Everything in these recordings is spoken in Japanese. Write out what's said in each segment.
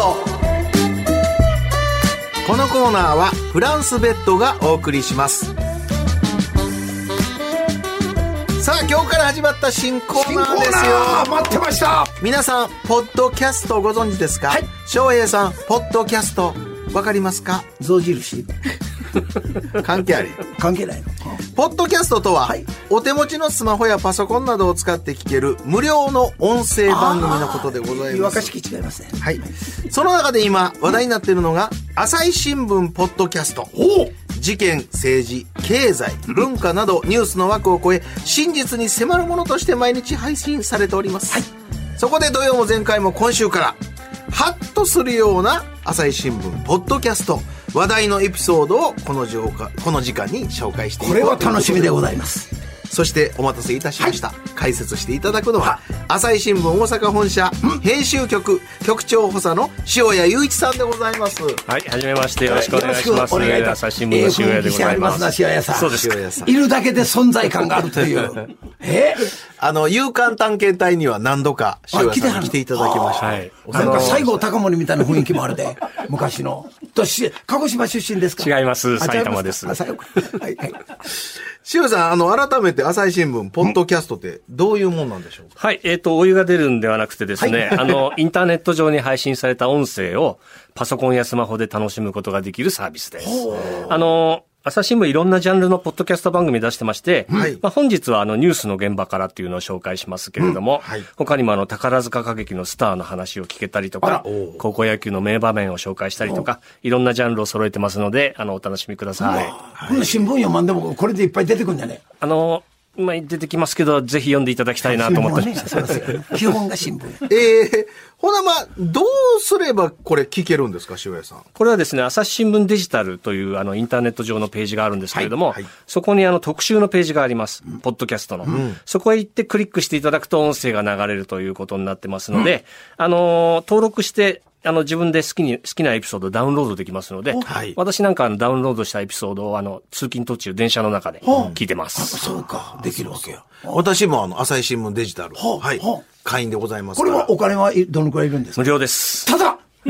ト。このコーナーはフランスベッドがお送りします。さあ今日から始まった新コーナーですよ。待ってました。皆さんポッドキャストご存知ですか？はい。翔平さんポッドキャストわかりますか？象印 関係あり。関係ないの？ポッドキャストとは、はい。お手持ちのスマホやパソコンなどを使って聞ける無料の音声番組のことでございます。違いますねはい。その中で今話題になっているのが、朝日新聞ポッドキャスト。お事件、政治、経済、文化などニュースの枠を超え、真実に迫るものとして毎日配信されております。そこで土曜も前回も今週から、ハッとするような朝日新聞ポッドキャスト、話題のエピソードをこのこの時間に紹介していこうこれは楽しみでございます。そしてお待たせいたしました、解説していただくのは朝日新聞大阪本社編集局局長補佐の塩谷雄一さんでございます。はい、はじめまして、よろしくお願いします。よろしくお願いいたし朝ます。日新聞の塩谷でございます。ええ雰囲気してありますな塩谷さん。そうです。塩谷さん。いるだけで存在感があるというえ？あの勇敢探検隊には何度か塩谷さんに来ていただきました、はい。なんか西郷隆盛みたいな雰囲気もあるで。昔の。とし鹿児島出身ですか？違います。あ埼玉です。あ埼玉。はいはい塩谷さんあの改めて朝日新聞ポッドキャストってどういうもんなんでしょうか？はい、えっ、と、お湯が出るんではなくてですね、あの、インターネット上に配信された音声をパソコンやスマホで楽しむことができるサービスです。あの、朝日新聞いろんなジャンルのポッドキャスト番組出してまして、はい。まあ、本日はあのニュースの現場からっていうのを紹介しますけれども、はい。他にもあの宝塚歌劇のスターの話を聞けたりとか、高校野球の名場面を紹介したりとか、いろんなジャンルを揃えてますので、あの、お楽しみください。この新聞読まんでもこれでいっぱい出てくるんだねあの、まあ、出てきますけど、ぜひ読んでいただきたいなと思ってねそうです。よ基本が新聞ええほなまあどうすればこれ聞けるんですか塩谷さん？これはですね、朝日新聞デジタルというあのインターネット上のページがあるんですけれども、はいはい。そこにあの特集のページがあります。ポッドキャストの、そこへ行ってクリックしていただくと音声が流れるということになってますので、あのー、登録して、あの、自分で好きに、好きなエピソードをダウンロードできますので、はい私なんかあのダウンロードしたエピソードをあの、通勤途中、電車の中で聞いてます。そうかできるわけよ私もあの朝日新聞デジタル、はいはあ会員でございますこれはお金はいどのくらいいるんですか？無料です。ただ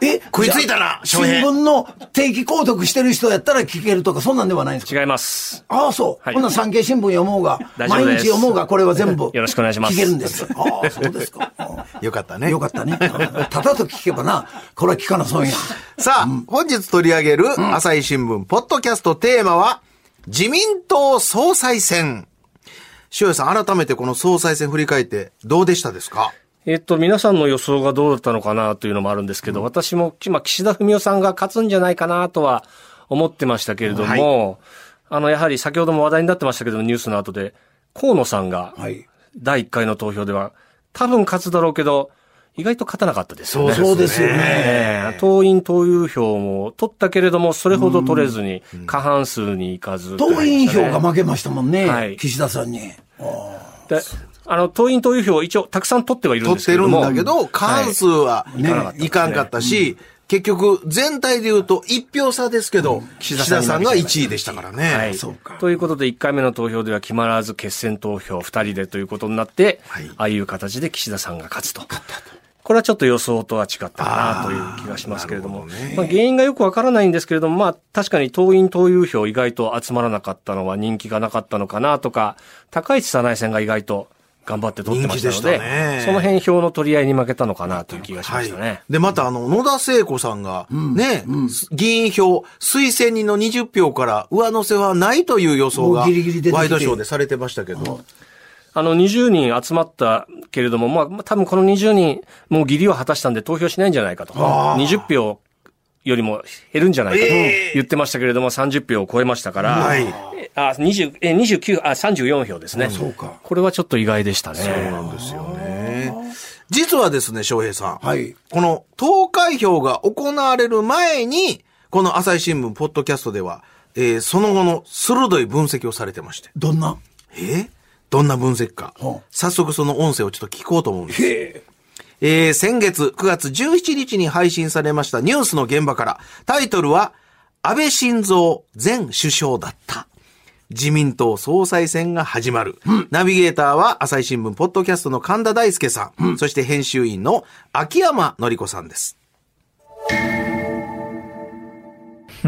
え食いついたな新聞の定期購読してる人やったら聞けるとかそんなんではないんですか？違います。ああ、そう。はいほんなら産経新聞読もうが、毎日読もうが、これは全部。よろしくお願いします聞けるんです。ああ、そうですか。よかったねうんよかったね。ただと聞けばな、これは聞かなそうや。さあ、本日取り上げる朝日新聞ポッドキャストテーマは、自民党総裁選。塩谷さん、改めてこの総裁選振り返ってどうでしたですか？えっと、皆さんの予想がどうだったのかなというのもあるんですけど、私も、まあ、岸田文雄さんが勝つんじゃないかなとは思ってましたけれども、あの、やはり先ほども話題になってましたけど、ニュースの後で、河野さんが、はい。第1回の投票では、多分勝つだろうけど、意外と勝たなかったですよね。そうですよね。ええ党員党友票も取ったけれども、それほど取れずに、過半数にいかず、党員票がま負けましたもんね。はい岸田さんに。で、あの、党員党友票を一応たくさん取ってはいるん取ってるんですけれども。だけど、過半数はねいかんかったし、結局、全体で言うと1票差ですけど、岸田さんが1位でしたからね。はい。そうかということで、1回目の投票では決まらず決選投票2人でということになって、はいああいう形で岸田さんが勝つと。これはちょっと予想とは違ったかなという気がしますけれども、どねまあ、原因がよくわからないんですけれども、まあ確かに党員党友票意外と集まらなかったのは人気がなかったのかなとか、高市早苗線が意外と頑張って取ってましたので、ね。その辺票の取り合いに負けたのかなという気がしましたね。はい。で、またあの、野田聖子さんが、ね、議員票、推薦人の20票から上乗せはないという予想が、ギリギリワイドショーでされてましたけど、あの、20人集まったけれども、まあ、多分この20人、もう義理を果たしたんで投票しないんじゃないかと。20票よりも減るんじゃないかと言ってましたけれども、30票を超えましたから、はい。えあ、20、え、29、あ、34票ですね。そうかこれはちょっと意外でしたね。そうなんですよね。ね。実はですね、翔平さん。はいこの投開票が行われる前に、この朝日新聞ポッドキャストでは、えーその後の鋭い分析をされてまして。どんな？え？ーどんな分析か。早速その音声をちょっと聞こうと思うんです。へえ。えー先月9月17日に配信されましたニュースの現場から、タイトルは、安倍晋三前首相だった。自民党総裁選が始まる。ナビゲーターは朝日新聞ポッドキャストの神田大輔さん、そして編集員の秋山のり子さんです。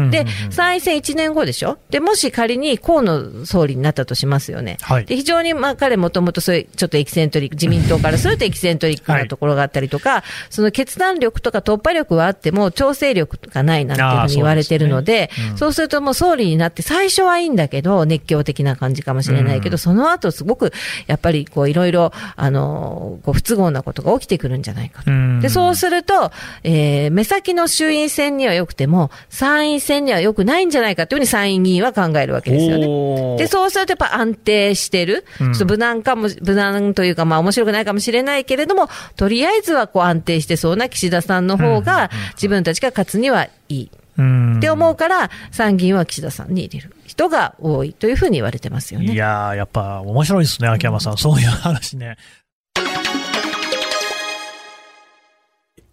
で、参院選1年後でしょ？で、もし仮に河野総理になったとしますよね。はい。で、非常に、まあ、彼もともとそういう、ちょっとエキセントリック、自民党からするとエキセントリックなところがあったりとか、その決断力とか突破力はあっても、調整力がないなんていうふうに言われてるので、そうするともう総理になって、最初はいいんだけど、熱狂的な感じかもしれないけど、その後すごく、やっぱりこう、いろいろ、あの、こう、不都合なことが起きてくるんじゃないかと。うん。で、そうすると、えー目先の衆院選には良くても、参院選には良くないんじゃないかというふうに参院議員は考えるわけですよね。で、そうするとやっぱ安定してる。ちょっと無難かも、無難というかまあ面白くないかもしれないけれども、とりあえずはこう安定してそうな岸田さんの方が自分たちが勝つにはいい。うんって思うから、参議院は岸田さんに入れる人が多いというふうに言われてますよいね。やー、やっぱ面白いですね、秋山さん。そういう話ね。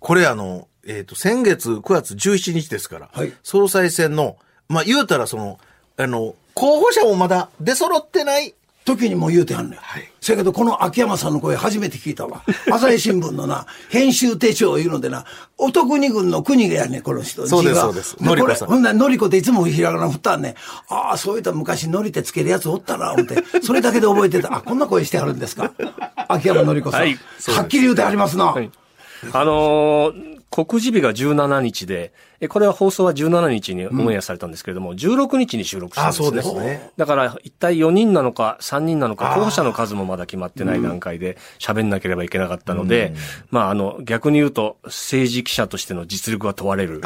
これあの、えっ、と、先月9月17日ですから、はい総裁選の、まあ、言うたらその、あの、候補者もまだ出揃ってない。時にも言うてはんねん。はいせやけど、この秋山さんの声初めて聞いたわ。朝日新聞のな、編集手帳いうのでな、お得に軍の国がやねんこの人。そうですそうですこれのりこさんほんならのりこっていつもひらがな振ったんねん。ああ、そういった昔のりってつけるやつおったな、思って。それだけで覚えてた。あ、こんな声してはるんですか。秋山のりこさん。はいはっきり言うてありますな。はいあのー告示日が17日で、えこれは放送は17日にオンエアされたんですけれども、16日に収録したんですね。あそうですね。だから、一体4人なのか3人なのか、候補者の数もまだ決まってない段階で喋んなければいけなかったので、まあ、あの、逆に言うと、政治記者としての実力が問われる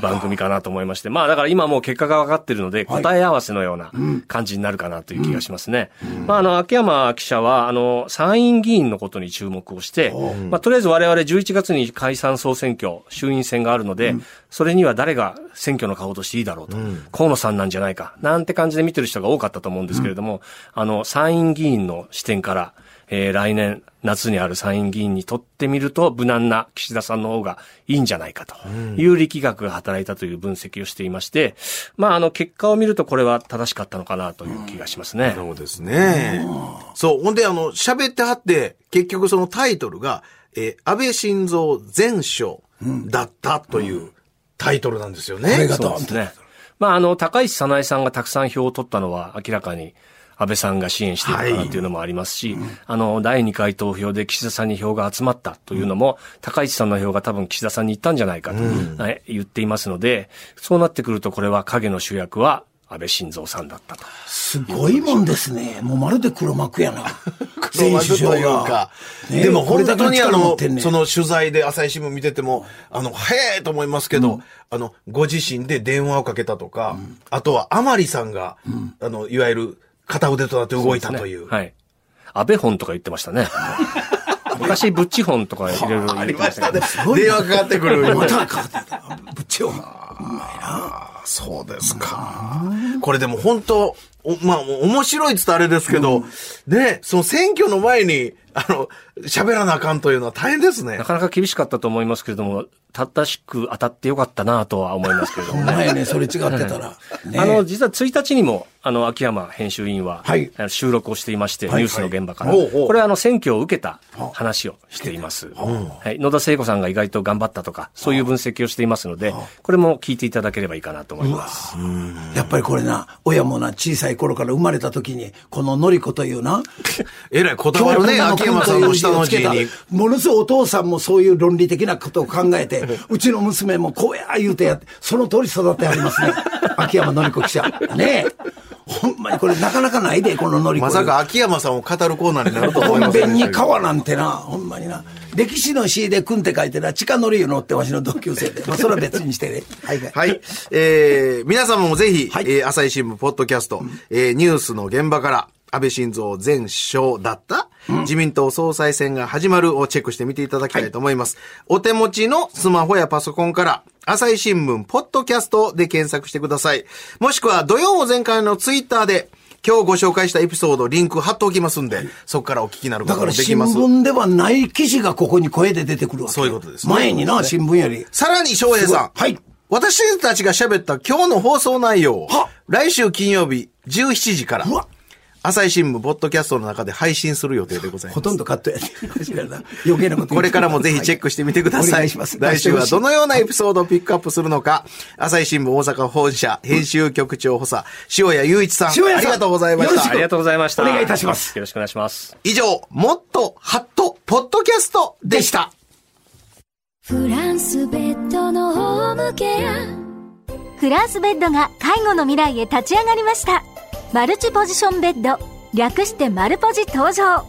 番組かなと思いまして、まあ、だから今もう結果が分かってるので、答え合わせのような感じになるかなという気がしますね。まあ、あの、秋山記者は、あの、参院議員のことに注目をして、まあ、とりあえず我々11月に解散総選挙、衆院選があるので、それには誰が選挙の顔としていいだろうと、河野さんなんじゃないか、なんて感じで見てる人が多かったと思うんですけれども、あの、参院議員の視点から、えー来年夏にある参院議員にとってみると無難な岸田さんの方がいいんじゃないかという力学が働いたという分析をしていまして、まああの結果を見るとこれは正しかったのかなという気がしますね。そうですね。そう。ほんで、あの、喋ってはって、結局そのタイトルが、えー安倍晋三前首相だったというタイトルなんですよね。これがそうですね。まあ、あの、高市早苗さんがたくさん票を取ったのは明らかに安倍さんが支援しているかなというのもありますし、あの、第2回投票で岸田さんに票が集まったというのも、高市さんの票が多分岸田さんに行ったんじゃないかと、はい言っていますので、そうなってくるとこれは影の主役は安倍晋三さんだったと。すごいもんですね。もうまるで黒幕やな。黒幕というか。ねでも本当にあのねんその取材で朝日新聞見てても、あの、へえと思いますけど、あの、ご自身で電話をかけたとか、あとは甘利さんが、あの、いわゆる片腕となって動いたという。はい。安倍本とか言ってましたね。昔、ブッチ本とかいろいろ言ってましたけど。電話かかってくる。またかかってた。ぶっちを。そうですか。これでも本当、おまあ、面白いって言ったらあれですけど、ね、その選挙の前に、あの、喋らなあかんというのは大変ですねな。かなか厳しかったと思いますけれども、正しく当たってよかったなとは思いますけれどもね。前ね、それ違ってたら。ねあの、実は1日にも、あの、秋山編集員は、はいあの収録をしていまして、はいニュースの現場から。はいこれは、あの、選挙を受けた話をしています。はい。野田聖子さんが意外と頑張ったとか、そういう分析をしていますので、これも聞いていただければいいかなと思います。やっぱりこれな、親もな、小さい頃から生まれた時に、こののりこというな、えらいこだわるね、秋山さんの下の字に。ものすごいお父さんもそういう論理的なことを考えて、うちの娘もこうや言うてやって、その通り育てありますね。秋山のりこ記者。ねえ。ほんまにこれなかなかないで、こののりこ。まさか秋山さんを語るコーナーになると思いま本せんでした弁に川なんてな、ほんまにな。歴史の詩でくんって書いてな、地下のり湯乗ってわしの同級生で。まあ、それは別にしてね。はいはい。はい。えー、皆様もぜひ、はいえー朝日新聞ポッドキャスト、えーニュースの現場から、安倍晋三前首相だった自民党総裁選が始まるをチェックしてみていただきたいと思います。お手持ちのスマホやパソコンから、朝日新聞、ポッドキャストで検索してください。もしくは、土曜も前回のツイッターで、今日ご紹介したエピソード、リンク貼っておきますんで、そこからお聞きになることだから新もできます。聞ではない記事がここに声で出てくるわけ。そういうことですね前にな、新聞より。さらに、翔平さん。はい。私たちが喋った今日の放送内容来週金曜日17時からうわ、朝日新聞ポッドキャストの中で配信する予定でございます。ほとんどカットやね。余計なことこれからもぜひチェックしてみてください。お願いします。来週はどのようなエピソードをピックアップするのか、朝日新聞大阪本社編集局長補佐、塩谷雄一さん、塩谷さんありがとうございましたよろしく。ありがとうございました。お願いいたしますよろしくお願いします。以上、もっとハットポッドキャストでした。フランスベッドのホームケアフランスベッドが介護の未来へ立ち上がりました。マルチポジションベッド、略してマルポジ登場。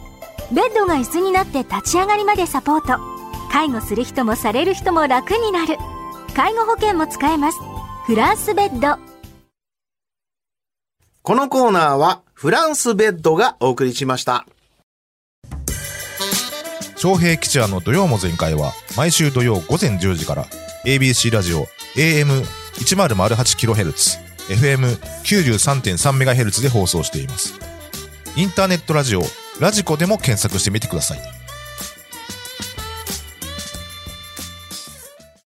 ベッドが椅子になって立ち上がりまでサポート。介護する人もされる人も楽になる。介護保険も使えます。フランスベッド。このコーナーは、フランスベッドがお送りしました。昌平吉也の土曜も全開は毎週土曜午前10時から ABC ラジオ AM1008kHz、FM93.3MHz で放送しています。インターネットラジオ、ラジコでも検索してみてください。